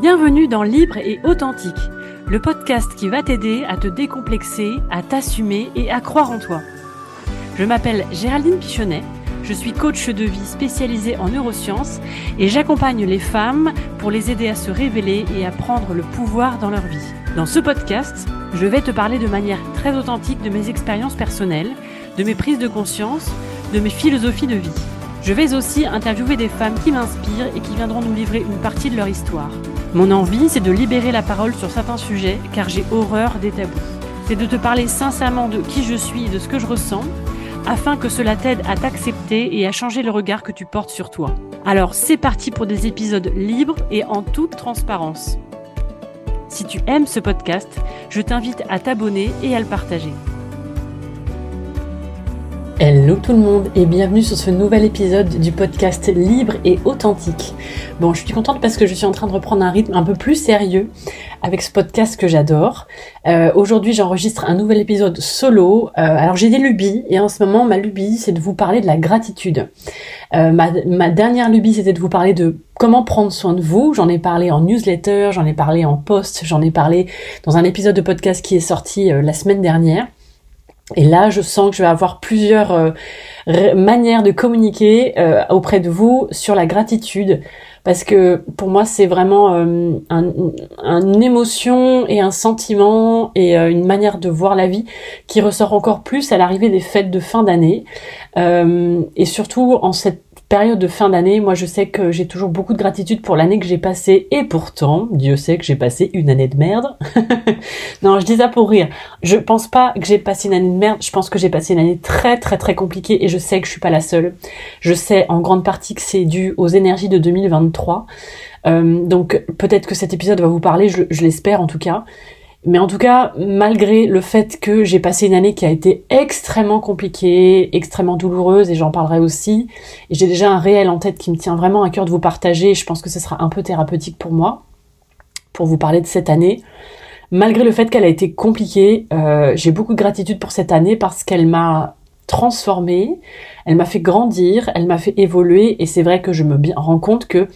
Bienvenue dans Libre et Authentique, le podcast qui va t'aider à te décomplexer, à t'assumer et à croire en toi. Je m'appelle Géraldine Pichonnet, je suis coach de vie spécialisée en neurosciences et j'accompagne les femmes pour les aider à se révéler et à prendre le pouvoir dans leur vie. Dans ce podcast, je vais te parler de manière très authentique de mes expériences personnelles, de mes prises de conscience, de mes philosophies de vie. Je vais aussi interviewer des femmes qui m'inspirent et qui viendront nous livrer une partie de leur histoire. Mon envie, c'est de libérer la parole sur certains sujets, car j'ai horreur des tabous. C'est de te parler sincèrement de qui je suis et de ce que je ressens, afin que cela t'aide à t'accepter et à changer le regard que tu portes sur toi. Alors c'est parti pour des épisodes libres et en toute transparence. Si tu aimes ce podcast, je t'invite à t'abonner et à le partager. Hello tout le monde et bienvenue sur ce nouvel épisode du podcast libre et authentique. Bon, je suis contente parce que je suis en train de reprendre un rythme un peu plus sérieux avec ce podcast que j'adore. Euh, Aujourd'hui, j'enregistre un nouvel épisode solo. Euh, alors j'ai des lubies et en ce moment, ma lubie, c'est de vous parler de la gratitude. Euh, ma, ma dernière lubie, c'était de vous parler de comment prendre soin de vous. J'en ai parlé en newsletter, j'en ai parlé en post, j'en ai parlé dans un épisode de podcast qui est sorti la semaine dernière. Et là, je sens que je vais avoir plusieurs euh, manières de communiquer euh, auprès de vous sur la gratitude. Parce que pour moi, c'est vraiment euh, une émotion et un sentiment et une manière de voir la vie qui ressort encore plus à l'arrivée des fêtes de fin d'année. et surtout en cette période de fin d'année, moi je sais que j'ai toujours beaucoup de gratitude pour l'année que j'ai passée et pourtant, Dieu sait que j'ai passé une année de merde. non, je dis ça pour rire. Je pense pas que j'ai passé une année de merde, je pense que j'ai passé une année très très très compliquée et je sais que je suis pas la seule. Je sais en grande partie que c'est dû aux énergies de 2023. Euh, donc peut-être que cet épisode va vous parler, je, je l'espère en tout cas. Mais en tout cas, malgré le fait que j'ai passé une année qui a été extrêmement compliquée, extrêmement douloureuse, et j'en parlerai aussi, et j'ai déjà un réel en tête qui me tient vraiment à cœur de vous partager, je pense que ce sera un peu thérapeutique pour moi, pour vous parler de cette année. Malgré le fait qu'elle a été compliquée, euh, j'ai beaucoup de gratitude pour cette année parce qu'elle m'a transformée, elle m'a fait grandir, elle m'a fait évoluer, et c'est vrai que je me rends compte que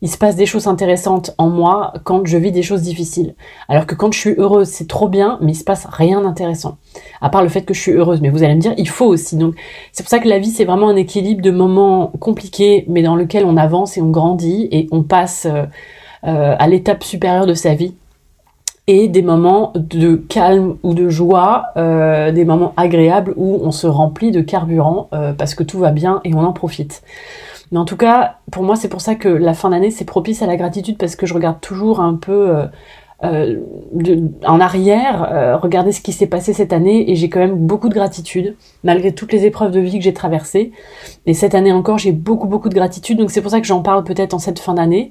il se passe des choses intéressantes en moi quand je vis des choses difficiles. Alors que quand je suis heureuse, c'est trop bien, mais il se passe rien d'intéressant. À part le fait que je suis heureuse. Mais vous allez me dire, il faut aussi. Donc, c'est pour ça que la vie, c'est vraiment un équilibre de moments compliqués, mais dans lequel on avance et on grandit et on passe euh, euh, à l'étape supérieure de sa vie. Et des moments de calme ou de joie, euh, des moments agréables où on se remplit de carburant parce que tout va bien et on en profite. Mais en tout cas, pour moi, c'est pour ça que la fin d'année, c'est propice à la gratitude parce que je regarde toujours un peu euh, euh en arrière, euh, regarder ce qui s'est passé cette année et j'ai quand même beaucoup de gratitude malgré toutes les épreuves de vie que j'ai traversées. Et cette année encore, j'ai beaucoup beaucoup de gratitude. Donc c'est pour ça que j'en parle peut-être en cette fin d'année.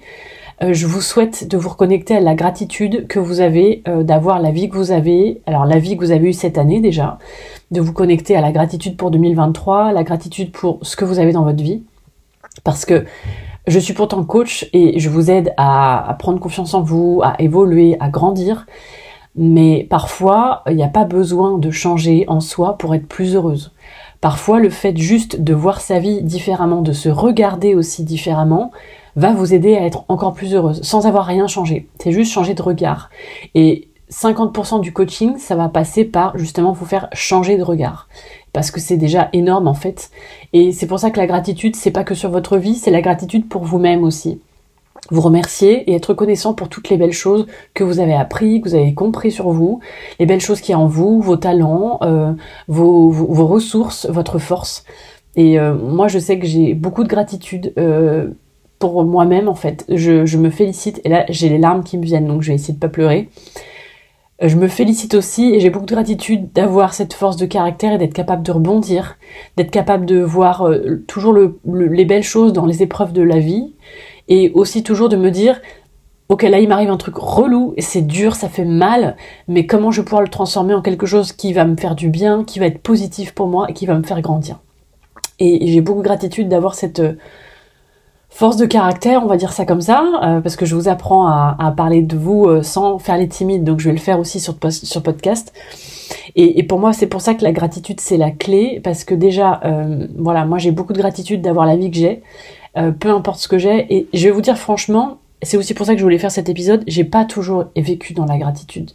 Euh, je vous souhaite de vous reconnecter à la gratitude que vous avez d'avoir la vie que vous avez. Alors la vie que vous avez eue cette année déjà, de vous connecter à la gratitude pour 2023, la gratitude pour ce que vous avez dans votre vie parce que je suis pourtant coach et je vous aide à, prendre confiance en vous, à évoluer, à grandir. Mais parfois, il n'y a pas besoin de changer en soi pour être plus heureuse. Parfois, le fait juste de voir sa vie différemment, de se regarder aussi différemment, va vous aider à être encore plus heureuse, sans avoir rien changé. C'est juste changer de regard. Et 50% du coaching, ça va passer par justement vous faire changer de regard parce que c'est déjà énorme en fait. Et c'est pour ça que la gratitude, c'est pas que sur votre vie, c'est la gratitude pour vous-même aussi. Vous remercier et être reconnaissant pour toutes les belles choses que vous avez appris, que vous avez compris sur vous, les belles choses qui y a en vous, vos talents, euh, vos, ressources, votre force. Et euh, moi, je sais que j'ai beaucoup de gratitude euh, pour moi-même en fait. Je, me félicite et là, j'ai les larmes qui me viennent, donc je vais essayer de pas pleurer. Je me félicite aussi et j'ai beaucoup de gratitude d'avoir cette force de caractère et d'être capable de rebondir, d'être capable de voir euh, toujours les belles choses dans les épreuves de la vie et aussi toujours de me dire ok là il m'arrive un truc relou c'est dur, ça fait mal, mais comment je vais pouvoir le transformer en quelque chose qui va me faire du bien, qui va être positif pour moi et qui va me faire grandir. Et j'ai beaucoup de gratitude d'avoir cette force de caractère, on va dire ça comme ça, euh, parce que je vous apprends à, parler de vous euh, sans faire les timides, donc je vais le faire aussi sur, sur podcast. Et, pour moi, c'est pour ça que la gratitude, c'est la clé, parce que déjà, euh, voilà, moi j'ai beaucoup de gratitude d'avoir la vie que j'ai, peu importe ce que j'ai, et je vais vous dire franchement, c'est aussi pour ça que je voulais faire cet épisode, j'ai pas toujours vécu dans la gratitude.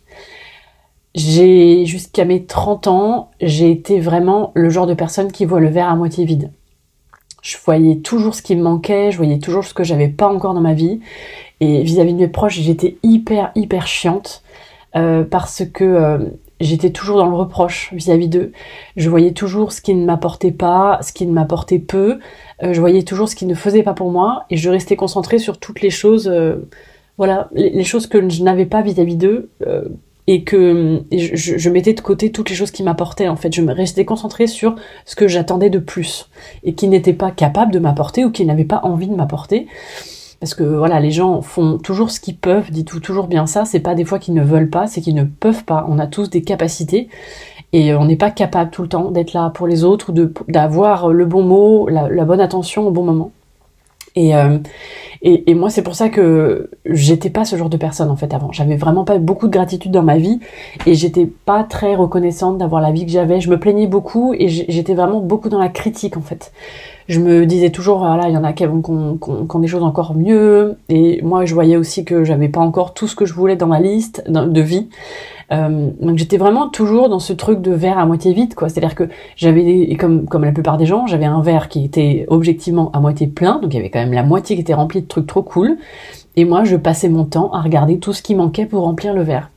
J'ai, jusqu'à mes 30 ans, j'ai été vraiment le genre de personne qui voit le verre à moitié vide. Je voyais toujours ce qui me manquait, je voyais toujours ce que j'avais pas encore dans ma vie. Et vis-à-vis de mes proches, j'étais hyper, hyper chiante. Euh, parce que euh, j'étais toujours dans le reproche vis-à-vis d'eux. Je voyais toujours ce qui ne m'apportait pas, ce qui ne m'apportait peu. Euh, je voyais toujours ce qui ne faisait pas pour moi. Et je restais concentrée sur toutes les choses, voilà, les, choses que je n'avais pas vis-à-vis d'eux et que je, mettais de côté toutes les choses qui m'apportaient en fait. Je me restais concentrée sur ce que j'attendais de plus et qui n'était pas capable de m'apporter ou qui n'avait pas envie de m'apporter. Parce que voilà, les gens font toujours ce qu'ils peuvent, dites-vous toujours bien ça, c'est pas des fois qu'ils ne veulent pas, c'est qu'ils ne peuvent pas. On a tous des capacités et on n'est pas capable tout le temps d'être là pour les autres, d'avoir le bon mot, la bonne attention au bon moment. Et, euh, et, et, moi, c'est pour ça que j'étais pas ce genre de personne en fait avant. J'avais vraiment pas beaucoup de gratitude dans ma vie et j'étais pas très reconnaissante d'avoir la vie que j'avais. Je me plaignais beaucoup et j'étais vraiment beaucoup dans la critique en fait. Je me disais toujours voilà, il y en a qui ont, qui ont des choses encore mieux et moi je voyais aussi que j'avais pas encore tout ce que je voulais dans ma liste de vie. Euh, donc j'étais vraiment toujours dans ce truc de verre à moitié vide, quoi. C'est-à-dire que j'avais, comme comme la plupart des gens, j'avais un verre qui était objectivement à moitié plein, donc il y avait quand même la moitié qui était remplie de trucs trop cool. Et moi, je passais mon temps à regarder tout ce qui manquait pour remplir le verre.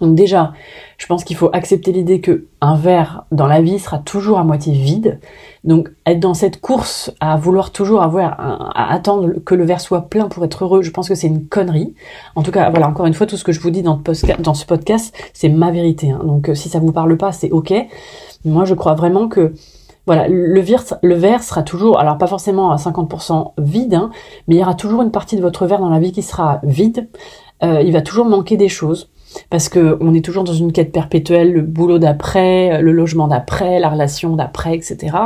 Donc déjà, je pense qu'il faut accepter l'idée que un verre dans la vie sera toujours à moitié vide. Donc être dans cette course à vouloir toujours avoir, à attendre que le verre soit plein pour être heureux, je pense que c'est une connerie. En tout cas, voilà, encore une fois, tout ce que je vous dis dans, ce podcast, c'est ma vérité. Hein. Donc euh, si ça vous parle pas, c'est ok. Moi, je crois vraiment que voilà, le verre, sera toujours, alors pas forcément à 50% vide, hein, mais il y aura toujours une partie de votre verre dans la vie qui sera vide. Euh, il va toujours manquer des choses parce que on est toujours dans une quête perpétuelle, le boulot d'après, le logement d'après, la relation d'après, etc.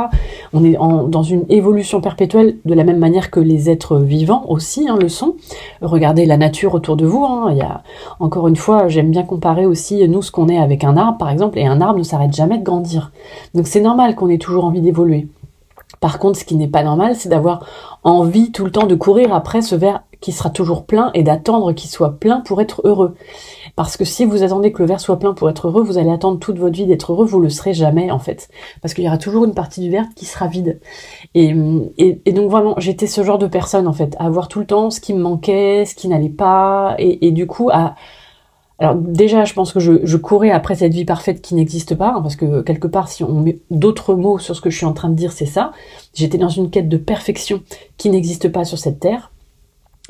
On est dans une évolution perpétuelle de la même manière que les êtres vivants aussi hein, le sont. Regardez la nature autour de vous. Hein. Encore une fois, j'aime bien comparer aussi nous ce qu'on est avec un arbre par exemple, et un arbre ne s'arrête jamais de grandir. Donc c'est normal qu'on ait toujours envie d'évoluer. Par contre, ce qui n'est pas normal, c'est d'avoir envie tout le temps de courir après ce verre qui sera toujours plein et d'attendre qu'il soit plein pour être heureux. Parce que si vous attendez que le verre soit plein pour être heureux, vous allez attendre toute votre vie d'être heureux, vous le serez jamais en fait. Parce qu'il y aura toujours une partie du verre qui sera vide. Et, donc vraiment, j'étais ce genre de personne en fait, à avoir tout le temps ce qui me manquait, ce qui n'allait pas, et, du coup à alors déjà, je pense que je, je, courais après cette vie parfaite qui n'existe pas, hein, parce que quelque part, si on met d'autres mots sur ce que je suis en train de dire, c'est ça. J'étais dans une quête de perfection qui n'existe pas sur cette terre.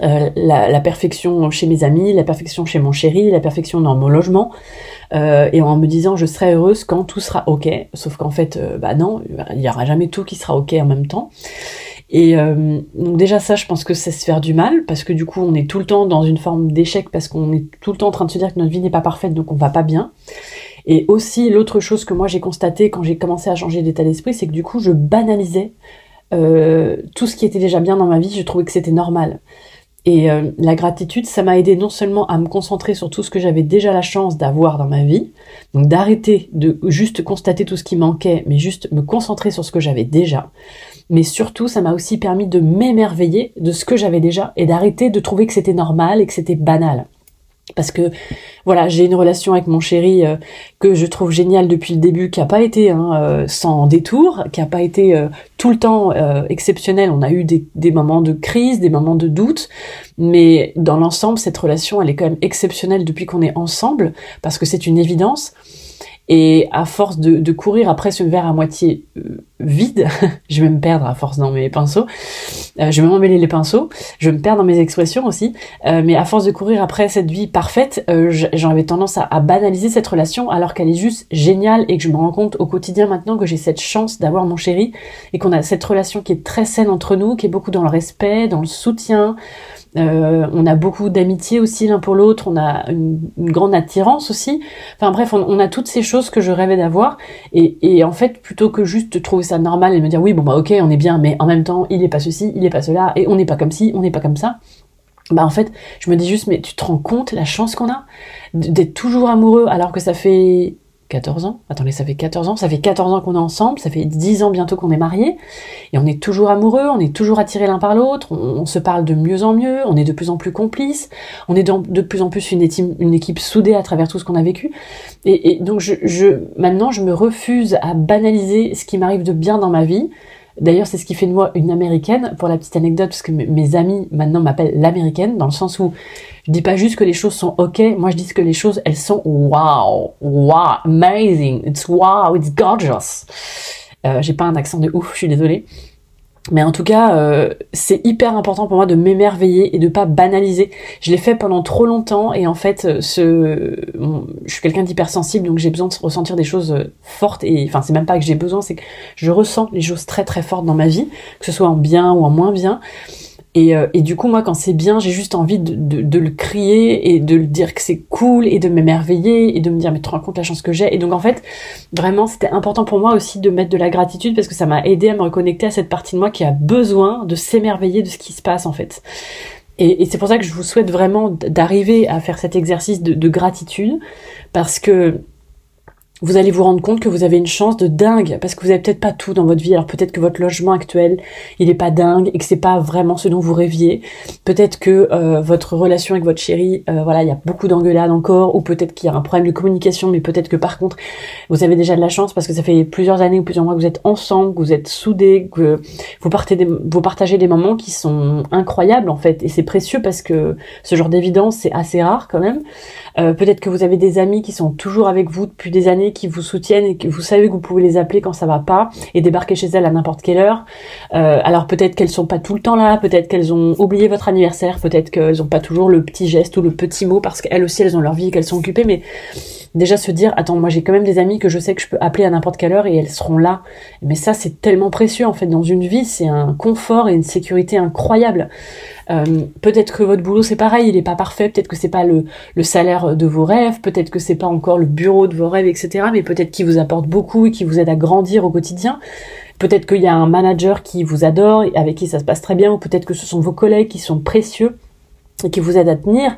Euh, la, la, perfection chez mes amis, la perfection chez mon chéri, la perfection dans mon logement, euh, et en me disant je serai heureuse quand tout sera ok. Sauf qu'en fait, euh, bah non, il y aura jamais tout qui sera ok en même temps. Et euh, donc déjà ça, je pense que c'est se faire du mal parce que du coup on est tout le temps dans une forme d'échec parce qu'on est tout le temps en train de se dire que notre vie n'est pas parfaite donc on va pas bien. Et aussi l'autre chose que moi j'ai constaté quand j'ai commencé à changer d'état d'esprit, c'est que du coup je banalisais euh, tout ce qui était déjà bien dans ma vie. Je trouvais que c'était normal. Et euh, la gratitude, ça m'a aidé non seulement à me concentrer sur tout ce que j'avais déjà la chance d'avoir dans ma vie, donc d'arrêter de juste constater tout ce qui manquait, mais juste me concentrer sur ce que j'avais déjà mais surtout ça m'a aussi permis de m'émerveiller de ce que j'avais déjà et d'arrêter de trouver que c'était normal et que c'était banal. Parce que voilà, j'ai une relation avec mon chéri euh, que je trouve géniale depuis le début, qui a pas été hein, euh, sans détour, qui a pas été euh, tout le temps exceptionnel. On a eu des, des, moments de crise, des moments de doute, mais dans l'ensemble, cette relation, elle est quand même exceptionnelle depuis qu'on est ensemble, parce que c'est une évidence. Et à force de, courir après ce verre à moitié euh, vide, je vais me perdre à force dans mes pinceaux, euh, je vais m'emmêler les pinceaux, je vais me perdre dans mes expressions aussi, euh, mais à force de courir après cette vie parfaite, j'en avais tendance à, banaliser cette relation alors qu'elle est juste géniale et que je me rends compte au quotidien maintenant que j'ai cette chance d'avoir mon chéri et qu'on a cette relation qui est très saine entre nous, qui est beaucoup dans le respect, dans le soutien, on a beaucoup d'amitié aussi l'un pour l'autre, on a une, grande attirance aussi. Enfin bref, on, a toutes ces choses que je rêvais d'avoir. Et, en fait, plutôt que juste trouver ça normal et me dire oui, bon bah ok, on est bien, mais en même temps, il est pas ceci, il est pas cela, et on n'est pas comme ci, on n'est pas comme ça. Bah en fait, je me dis juste, mais tu te rends compte la chance qu'on a d'être toujours amoureux alors que ça fait 14 ans. Attendez, ça fait 14 ans. Ça fait 14 ans qu'on est ensemble. Ça fait 10 ans bientôt qu'on est mariés. Et on est toujours amoureux. On est toujours attirés l'un par l'autre. On, se parle de mieux en mieux. On est de plus en plus complices. On est de, plus en plus une, équipe, soudée à travers tout ce qu'on a vécu. Et, donc, je, je, maintenant, je me refuse à banaliser ce qui m'arrive de bien dans ma vie. D'ailleurs, c'est ce qui fait de moi une américaine, pour la petite anecdote, parce que mes amis maintenant m'appellent l'américaine, dans le sens où je dis pas juste que les choses sont ok, moi je dis que les choses, elles sont wow, wow, amazing, it's wow, it's gorgeous. Euh, j'ai pas un accent de ouf, je suis désolée. Mais en tout cas, euh, c'est hyper important pour moi de m'émerveiller et de pas banaliser. Je l'ai fait pendant trop longtemps et en fait, euh, ce, je suis quelqu'un d'hypersensible donc j'ai besoin de ressentir des choses euh, fortes et enfin c'est même pas que j'ai besoin, c'est que je ressens les choses très très fortes dans ma vie, que ce soit en bien ou en moins bien. Et, euh, et, du coup, moi, quand c'est bien, j'ai juste envie de, de, de, le crier et de le dire que c'est cool et de m'émerveiller et de me dire, mais tu te rends compte la chance que j'ai. Et donc, en fait, vraiment, c'était important pour moi aussi de mettre de la gratitude parce que ça m'a aidé à me reconnecter à cette partie de moi qui a besoin de s'émerveiller de ce qui se passe, en fait. Et, et c'est pour ça que je vous souhaite vraiment d'arriver à faire cet exercice de, de gratitude parce que vous allez vous rendre compte que vous avez une chance de dingue parce que vous avez peut-être pas tout dans votre vie. Alors peut-être que votre logement actuel, il est pas dingue et que c'est pas vraiment ce dont vous rêviez. Peut-être que euh, votre relation avec votre chéri, euh, voilà, il y a beaucoup d'engueulades encore ou peut-être qu'il y a un problème de communication mais peut-être que par contre, vous avez déjà de la chance parce que ça fait plusieurs années ou plusieurs mois que vous êtes ensemble, que vous êtes soudés, que vous partez vous partagez des moments qui sont incroyables en fait et c'est précieux parce que ce genre d'évidence, c'est assez rare quand même. Euh, peut-être que vous avez des amis qui sont toujours avec vous depuis des années qui vous soutiennent et que vous savez que vous pouvez les appeler quand ça va pas et débarquer chez elles à n'importe quelle heure. Euh, alors peut-être qu'elles sont pas tout le temps là, peut-être qu'elles ont oublié votre anniversaire, peut-être qu'elles ont pas toujours le petit geste ou le petit mot parce qu'elles aussi elles ont leur vie et qu'elles sont occupées, mais déjà se dire attends moi j'ai quand même des amis que je sais que je peux appeler à n'importe quelle heure et elles seront là mais ça c'est tellement précieux en fait dans une vie c'est un confort et une sécurité incroyable euh, peut-être que votre boulot c'est pareil, il est pas parfait, peut-être que c'est pas le, le, salaire de vos rêves, peut-être que c'est pas encore le bureau de vos rêves, etc. Mais peut-être qu'il vous apporte beaucoup et qui vous aide à grandir au quotidien. Peut-être qu'il y a un manager qui vous adore et avec qui ça se passe très bien, ou peut-être que ce sont vos collègues qui sont précieux et qui vous aident à tenir.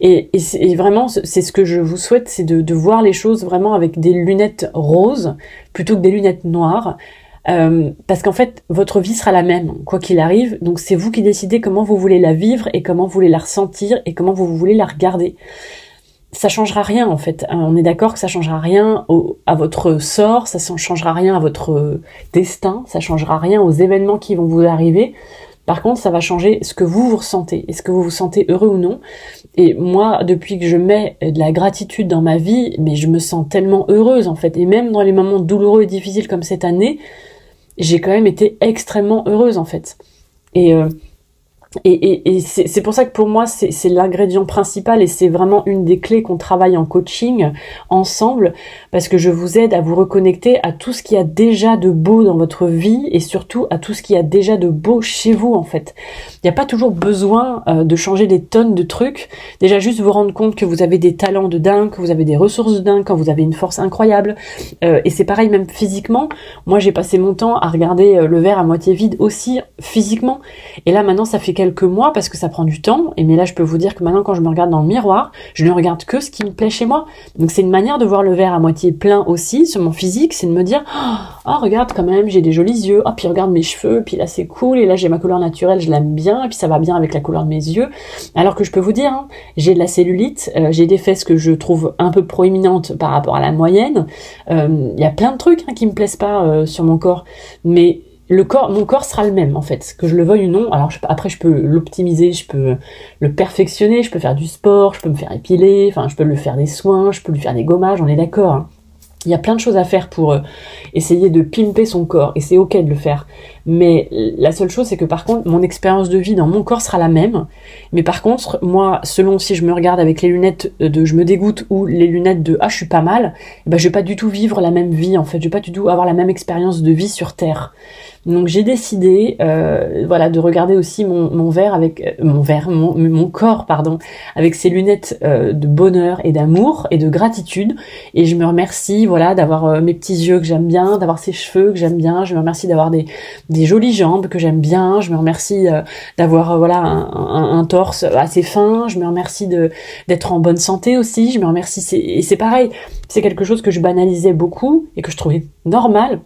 Et, vraiment, c'est ce que je vous souhaite, c'est de, voir les choses vraiment avec des lunettes roses plutôt que des lunettes noires. Euh, parce qu'en fait, votre vie sera la même, quoi qu'il arrive. Donc c'est vous qui décidez comment vous voulez la vivre et comment vous voulez la ressentir et comment vous voulez la regarder. Ça changera rien en fait. Euh, on est d'accord que ça changera rien à votre sort, ça changera rien à votre destin, ça changera rien aux événements qui vont vous arriver. Par contre, ça va changer ce que vous vous ressentez. Est-ce que vous vous sentez heureux ou non? Et moi, depuis que je mets de la gratitude dans ma vie, mais je me sens tellement heureuse en fait. Et même dans les moments douloureux et difficiles comme cette année, j'ai quand même été extrêmement heureuse en fait. Et euh, et, c'est pour ça que pour moi, c'est l'ingrédient principal et c'est vraiment une des clés qu'on travaille en coaching ensemble parce que je vous aide à vous reconnecter à tout ce qui a déjà de beau dans votre vie et surtout à tout ce qui a déjà de beau chez vous en fait. Il n'y a pas toujours besoin euh, de changer des tonnes de trucs. Déjà juste vous rendre compte que vous avez des talents de dingue, que vous avez des ressources de dingue, quand vous avez une force incroyable. Euh, et c'est pareil même physiquement. Moi j'ai passé mon temps à regarder euh, le verre à moitié vide aussi physiquement. Et là maintenant ça fait quelques mois parce que ça prend du temps. Et mais là, je peux vous dire que maintenant, quand je me regarde dans le miroir, je ne regarde que ce qui me plaît chez moi. Donc c'est une manière de voir le verre à moitié plein aussi sur mon physique, c'est de me dire, oh regarde quand même, j'ai des jolis yeux. Oh puis regarde mes cheveux, puis là c'est cool. Et là j'ai ma couleur naturelle, je l'aime bien. Et puis ça va bien avec la couleur de mes yeux. Alors que je peux vous dire, hein, j'ai de la cellulite, euh, j'ai des fesses que je trouve un peu proéminentes par rapport à la moyenne. Euh, il y a plein de trucs hein, qui me plaisent pas euh, sur mon corps, mais mon corps sera le même en fait, que je le veuille ou non. Alors après, je peux l'optimiser, je peux le perfectionner, je peux faire du sport, je peux me faire épiler, enfin, je peux lui faire des soins, je peux lui faire des gommages, on est d'accord. Hein. Il y a plein de choses à faire pour euh, essayer de pimper son corps et c'est ok de le faire. Mais la seule chose c'est que par contre mon expérience de vie dans mon corps sera la même. Mais par contre moi selon si je me regarde avec les lunettes de je me dégoûte ou les lunettes de ah je suis pas mal, eh ben je vais pas du tout vivre la même vie en fait. Je vais pas du tout avoir la même expérience de vie sur Terre. Donc j'ai décidé, euh, voilà, de regarder aussi mon, verre avec euh, mon verre, mon, corps, pardon, avec ses lunettes euh, de bonheur et d'amour et de gratitude. Et je me remercie, voilà, d'avoir mes petits yeux que j'aime bien, d'avoir ces cheveux que j'aime bien. Je me remercie d'avoir des, des jolies jambes que j'aime bien. Je me remercie euh, d'avoir voilà un, torse assez fin. Je me remercie d'être en bonne santé aussi. Je me remercie et c'est pareil. C'est quelque chose que je banalisais beaucoup et que je trouvais normal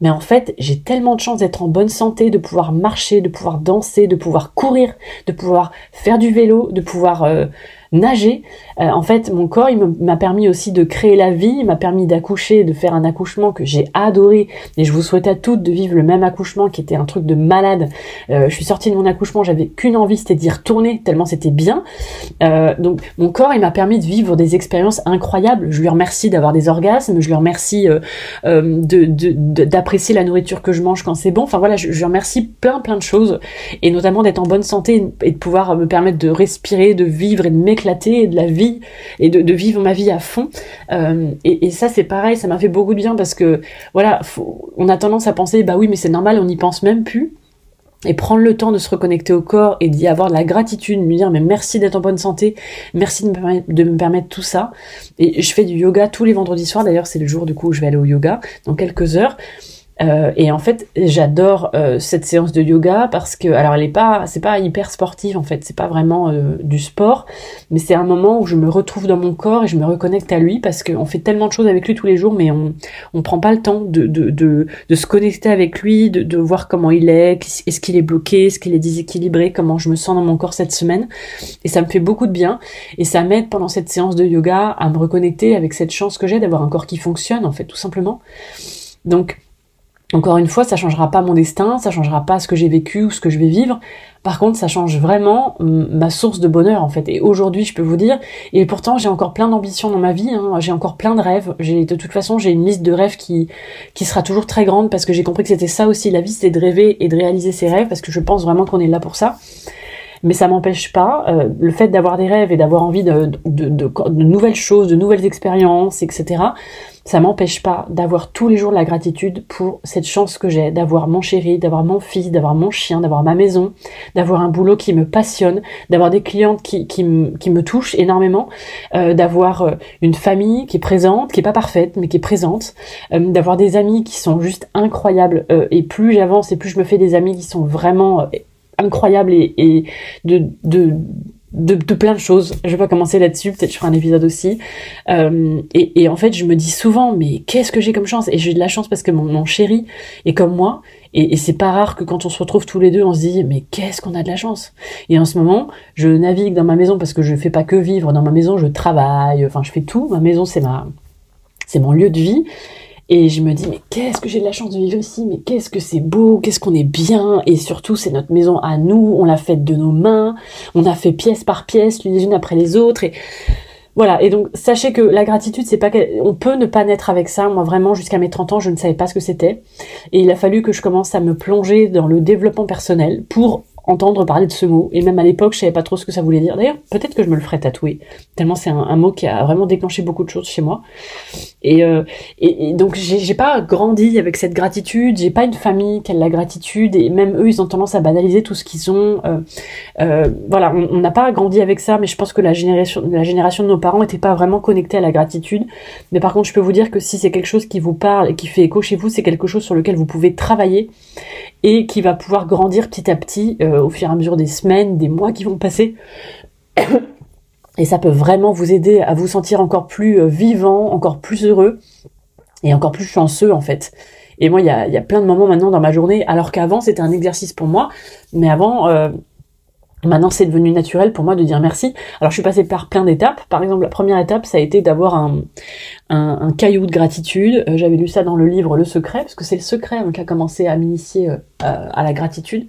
mais en fait, j'ai tellement de chance d'être en bonne santé, de pouvoir marcher, de pouvoir danser, de pouvoir courir, de pouvoir faire du vélo, de pouvoir euh, nager. Euh, en fait, mon corps, il m'a permis aussi de créer la vie, il m'a permis d'accoucher, de faire un accouchement que j'ai adoré. Et je vous souhaite à toutes de vivre le même accouchement qui était un truc de malade. Euh, je suis sortie de mon accouchement, j'avais qu'une envie, c'était d'y retourner tellement c'était bien. Euh, donc, mon corps, il m'a permis de vivre des expériences incroyables. Je lui remercie d'avoir des orgasmes, je lui remercie de d'apprécier la nourriture que je mange quand c'est bon. Enfin voilà, je, je remercie plein plein de choses et notamment d'être en bonne santé et de pouvoir me permettre de respirer, de vivre et de m'éclater et de la vie et de, vivre ma vie à fond. Euh, et, ça, c'est pareil, ça m'a fait beaucoup de bien parce que voilà, on a tendance à penser bah oui, mais c'est normal, on n'y pense même plus. Et prendre le temps de se reconnecter au corps et d'y avoir de la gratitude, me dire mais merci d'être en bonne santé, merci de me, permettre, de me permettre tout ça. Et je fais du yoga tous les vendredis soirs, d'ailleurs c'est le jour du coup où je vais aller au yoga dans quelques heures. Euh, et en fait, j'adore euh, cette séance de yoga parce que, alors, elle est pas, c'est pas hyper sportive en fait, c'est pas vraiment euh, du sport, mais c'est un moment où je me retrouve dans mon corps et je me reconnecte à lui parce qu'on fait tellement de choses avec lui tous les jours, mais on on prend pas le temps de de de, de se connecter avec lui, de, de voir comment il est, est-ce qu'il est bloqué, est-ce qu'il est déséquilibré, comment je me sens dans mon corps cette semaine, et ça me fait beaucoup de bien et ça m'aide pendant cette séance de yoga à me reconnecter avec cette chance que j'ai d'avoir un corps qui fonctionne en fait tout simplement. Donc encore une fois, ça changera pas mon destin, ça changera pas ce que j'ai vécu ou ce que je vais vivre. Par contre, ça change vraiment ma source de bonheur en fait. Et aujourd'hui, je peux vous dire, et pourtant j'ai encore plein d'ambitions dans ma vie, hein. j'ai encore plein de rêves. J'ai de toute façon, j'ai une liste de rêves qui qui sera toujours très grande parce que j'ai compris que c'était ça aussi la vie, c'était de rêver et de réaliser ses rêves parce que je pense vraiment qu'on est là pour ça mais ça m'empêche pas euh, le fait d'avoir des rêves et d'avoir envie de, de, de, de, nouvelles choses, de nouvelles expériences, etc. Ça m'empêche pas d'avoir tous les jours la gratitude pour cette chance que j'ai d'avoir mon chéri, d'avoir mon fils, d'avoir mon chien, d'avoir ma maison, d'avoir un boulot qui me passionne, d'avoir des clientes qui, qui, me, qui me touchent énormément, euh, d'avoir euh, une famille qui est présente, qui est pas parfaite mais qui est présente, euh, d'avoir des amis qui sont juste incroyables et plus j'avance et plus je me fais des amis qui sont vraiment incroyable et, de, de, de, plein de choses. Je vais pas commencer là-dessus, peut-être je ferai un épisode aussi. Euh, et, en fait, je me dis souvent, mais qu'est-ce que j'ai comme chance? Et j'ai de la chance parce que mon, chéri est comme moi. Et, c'est pas rare que quand on se retrouve tous les deux, on se dit, mais qu'est-ce qu'on a de la chance? Et en ce moment, je navigue dans ma maison parce que je fais pas que vivre dans ma maison, je travaille, enfin je fais tout. Ma maison, c'est ma, c'est mon lieu de vie. Et je me dis, mais qu'est-ce que j'ai de la chance de vivre ici, mais qu'est-ce que c'est beau, qu'est-ce qu'on est bien, et surtout c'est notre maison à nous, on l'a faite de nos mains, on a fait pièce par pièce, l'une les unes après les autres, et voilà, et donc sachez que la gratitude, c'est pas on peut ne pas naître avec ça. Moi vraiment jusqu'à mes 30 ans, je ne savais pas ce que c'était. Et il a fallu que je commence à me plonger dans le développement personnel pour entendre parler de ce mot. Et même à l'époque, je savais pas trop ce que ça voulait dire. D'ailleurs, peut-être que je me le ferais tatouer. Tellement c'est un, mot qui a vraiment déclenché beaucoup de choses chez moi. Et, euh, et, donc j'ai pas grandi avec cette gratitude. J'ai pas une famille qui a la gratitude. Et même eux, ils ont tendance à banaliser tout ce qu'ils ont. Euh, euh, voilà, on n'a pas grandi avec ça. Mais je pense que la génération, la génération de nos parents n'était pas vraiment connectée à la gratitude. Mais par contre, je peux vous dire que si c'est quelque chose qui vous parle et qui fait écho chez vous, c'est quelque chose sur lequel vous pouvez travailler et qui va pouvoir grandir petit à petit euh, au fur et à mesure des semaines, des mois qui vont passer. Et ça peut vraiment vous aider à vous sentir encore plus euh, vivant, encore plus heureux et encore plus chanceux en fait. Et moi, il y a, y a, plein de moments maintenant dans ma journée, alors qu'avant c'était un exercice pour moi, mais avant, euh, Maintenant, c'est devenu naturel pour moi de dire merci. Alors, je suis passée par plein d'étapes. Par exemple, la première étape, ça a été d'avoir un, un, caillou de gratitude. Euh, j'avais lu ça dans le livre Le Secret, parce que c'est le secret hein, qui a commencé à m'initier euh, à la gratitude.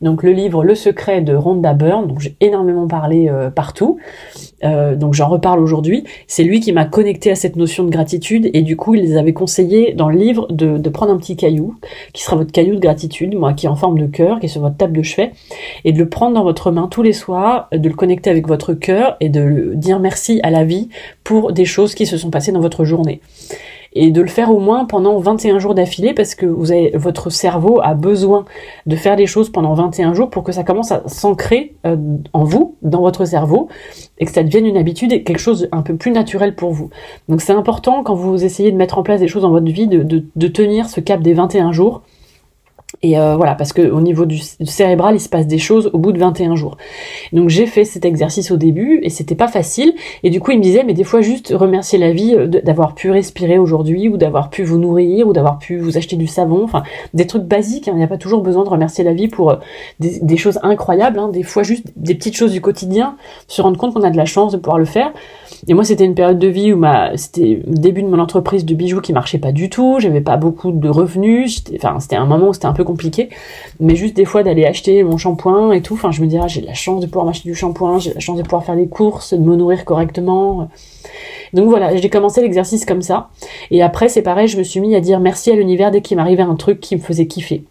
Donc, le livre Le Secret de Rhonda Byrne, dont j'ai énormément parlé euh, partout. donc, j'en reparle aujourd'hui. C'est lui qui m'a connecté à cette notion de gratitude, et du coup, il les avait conseillé dans le livre de, de prendre un petit caillou, qui sera votre caillou de gratitude, moi, qui est en forme de cœur, qui est sur votre table de chevet, et de le prendre dans votre tous les soirs, de le connecter avec votre cœur et de dire merci à la vie pour des choses qui se sont passées dans votre journée. Et de le faire au moins pendant 21 jours d'affilée parce que votre cerveau a besoin de faire des choses pendant 21 jours pour que ça commence à s'ancrer euh, en vous, dans votre cerveau, et que ça devienne une habitude et quelque chose un peu plus naturel pour vous. Donc c'est important quand vous essayez de mettre en place des choses dans votre vie de, de tenir ce cap des 21 jours Et euh, voilà, parce que au niveau du, cérébral, il se passe des choses au bout de 21 jours. Donc j'ai fait cet exercice au début et c'était pas facile. Et du coup, il me disait, mais des fois, juste remercier la vie euh, d'avoir pu respirer aujourd'hui, ou d'avoir pu vous nourrir, ou d'avoir pu vous acheter du savon. Enfin, des trucs basiques. Hein. Il n'y a pas toujours besoin de remercier la vie pour euh, des, choses incroyables. Hein. Des fois, juste des petites choses du quotidien, se rendre compte qu'on a de la chance de pouvoir le faire. Et moi, c'était une période de vie où c'était le début de mon entreprise de bijoux qui marchait pas du tout. J'avais pas beaucoup de revenus. Enfin, c'était un moment où c'était un peu compliqué. Mais juste des fois d'aller acheter mon shampoing et tout. Enfin, je me dis, ah, j'ai la chance de pouvoir m'acheter du shampoing. J'ai la chance de pouvoir faire des courses, de me nourrir correctement. Donc voilà, j'ai commencé l'exercice comme ça. Et après, c'est pareil, je me suis mis à dire merci à l'univers dès qu'il m'arrivait un truc qui me faisait kiffer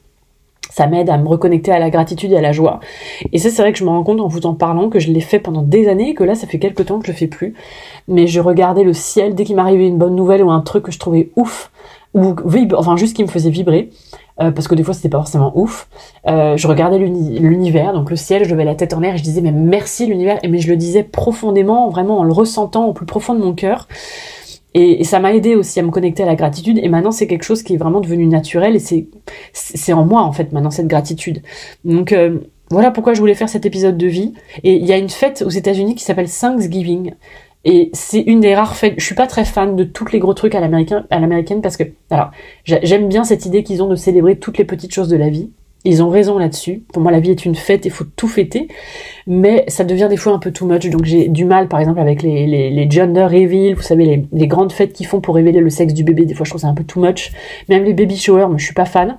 ça m'aide à me reconnecter à la gratitude et à la joie. Et ça, c'est vrai que je me rends compte en vous en parlant que je l'ai fait pendant des années et que là, ça fait quelques temps que je le fais plus. Mais je regardais le ciel dès qu'il m'arrivait une bonne nouvelle ou un truc que je trouvais ouf, ou enfin juste qui me faisait vibrer. Euh, parce que des fois c'était pas forcément ouf. Euh, je regardais l'univers, donc le ciel, je levais la tête en l'air et je disais mais merci l'univers, mais je le disais profondément, vraiment en le ressentant au plus profond de mon cœur. Et, ça m'a aidé aussi à me connecter à la gratitude. Et maintenant, c'est quelque chose qui est vraiment devenu naturel et c'est c'est en moi en fait maintenant cette gratitude. Donc euh, voilà pourquoi je voulais faire cet épisode de vie. Et il y a une fête aux États-Unis qui s'appelle Thanksgiving. Et c'est une des rares fêtes. Je suis pas très fan de tous les gros trucs à l'américain, à l'américaine parce que, alors, j'aime bien cette idée qu'ils ont de célébrer toutes les petites choses de la vie. Ils ont raison là-dessus. Pour moi, la vie est une fête, il faut tout fêter. Mais ça devient des fois un peu too much. Donc j'ai du mal, par exemple, avec les, gender reveal, vous savez, les, les grandes fêtes qu'ils font pour révéler le sexe du bébé. Des fois, je trouve ça un peu too much. Même les baby showers, je suis pas fan.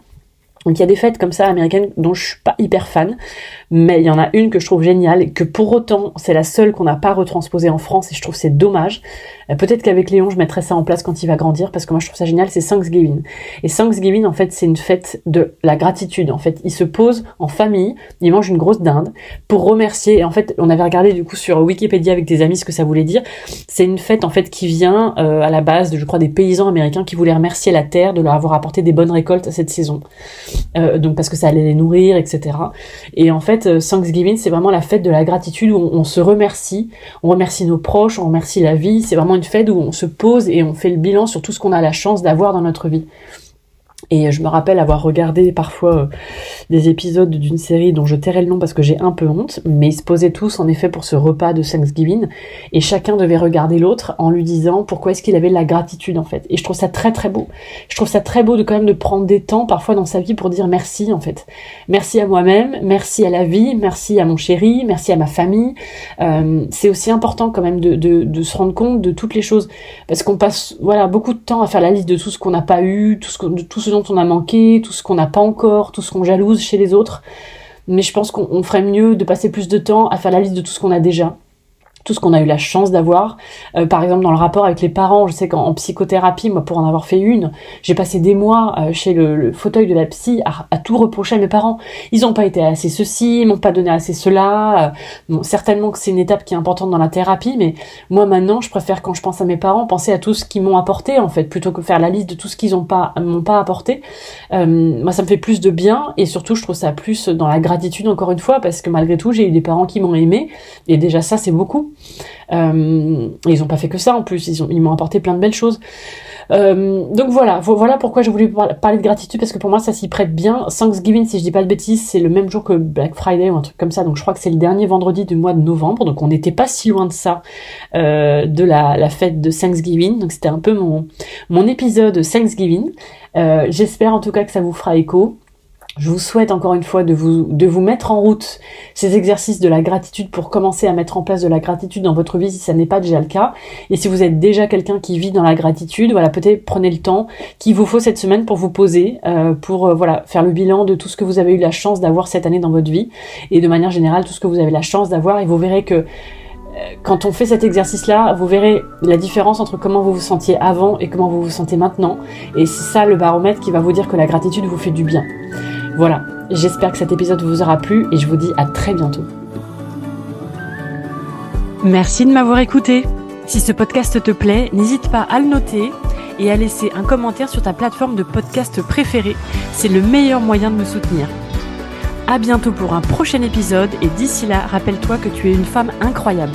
Donc il y a des fêtes comme ça américaines dont je suis pas hyper fan, mais il y en a une que je trouve géniale et que pour autant c'est la seule qu'on n'a pas retransposée en France et je trouve c'est dommage. Euh, peut-être qu'avec Léon, je mettrai ça en place quand il va grandir parce que moi je trouve ça génial, c'est Thanksgiving. Et Thanksgiving, en fait, c'est une fête de la gratitude. En fait, il se pose en famille, il mange une grosse dinde pour remercier. Et en fait, on avait regardé du coup sur Wikipédia avec des amis ce que ça voulait dire. C'est une fête en fait qui vient euh, à la base, de, je crois, des paysans américains qui voulaient remercier la terre de leur avoir apporté des bonnes récoltes à cette saison. Euh, donc parce que ça allait les nourrir, etc. Et en fait, Thanksgiving, c'est vraiment la fête de la gratitude où on, on se remercie, on remercie nos proches, on remercie la vie. C'est vraiment une fête où on se pose et on fait le bilan sur tout ce qu'on a la chance d'avoir dans notre vie. Et je me rappelle avoir regardé parfois euh, des épisodes d'une série dont je tairai le nom parce que j'ai un peu honte, mais ils se posaient tous en effet pour ce repas de Thanksgiving et chacun devait regarder l'autre en lui disant pourquoi est-ce qu'il avait de la gratitude en fait. Et je trouve ça très très beau. Je trouve ça très beau de quand même de prendre des temps parfois dans sa vie pour dire merci en fait. Merci à moi-même, merci à la vie, merci à mon chéri, merci à ma famille. Euh, c'est aussi important quand même de, de, de, se rendre compte de toutes les choses parce qu'on passe voilà beaucoup de temps à faire la liste de tout ce qu'on n'a pas eu, ce, tout ce dont on a manqué, tout ce qu'on n'a pas encore, tout ce qu'on jalouse chez les autres. Mais je pense qu'on ferait mieux de passer plus de temps à faire la liste de tout ce qu'on a déjà tout ce qu'on a eu la chance d'avoir. Euh, par exemple, dans le rapport avec les parents, je sais qu'en psychothérapie, moi, pour en avoir fait une, j'ai passé des mois euh, chez le, fauteuil de la psy à, tout reprocher à mes parents. Ils n'ont pas été assez ceci, ils m'ont pas donné assez cela. Euh, certainement que c'est une étape qui est importante dans la thérapie, mais moi maintenant, je préfère quand je pense à mes parents, penser à tout ce qu'ils m'ont apporté en fait, plutôt que faire la liste de tout ce qu'ils ont pas m'ont pas apporté. moi, ça me fait plus de bien et surtout, je trouve ça plus dans la gratitude encore une fois, parce que malgré tout, j'ai eu des parents qui m'ont aimé et déjà ça, c'est beaucoup. Euh, ils n'ont pas fait que ça en plus, ils, m'ont apporté plein de belles choses. Euh, donc voilà, voilà pourquoi je voulais parler de gratitude parce que pour moi ça s'y prête bien. Thanksgiving, si je dis pas de bêtises, c'est le même jour que Black Friday ou un truc comme ça, donc je crois que c'est le dernier vendredi du mois de novembre, donc on n'était pas si loin de ça euh, de la, fête de Thanksgiving. Donc c'était un peu mon épisode Thanksgiving. J'espère en tout cas que ça vous fera écho. Je vous souhaite encore une fois de vous, de vous mettre en route ces exercices de la gratitude pour commencer à mettre en place de la gratitude dans votre vie si ça n'est pas déjà le cas. Et si vous êtes déjà quelqu'un qui vit dans la gratitude, voilà, peut-être prenez le temps qu'il vous faut cette semaine pour vous poser, euh, pour euh, voilà faire le bilan de tout ce que vous avez eu la chance d'avoir cette année dans votre vie et de manière générale tout ce que vous avez la chance d'avoir. Et vous verrez que euh, quand on fait cet exercice-là, vous verrez la différence entre comment vous vous sentiez avant et comment vous vous sentez maintenant. Et c'est ça le baromètre qui va vous dire que la gratitude vous fait du bien. Voilà, j'espère que cet épisode vous aura plu et je vous dis à très bientôt. Merci de m'avoir écouté. Si ce podcast te plaît, n'hésite pas à le noter et à laisser un commentaire sur ta plateforme de podcast préférée. C'est le meilleur moyen de me soutenir. À bientôt pour un prochain épisode et d'ici là, rappelle-toi que tu es une femme incroyable.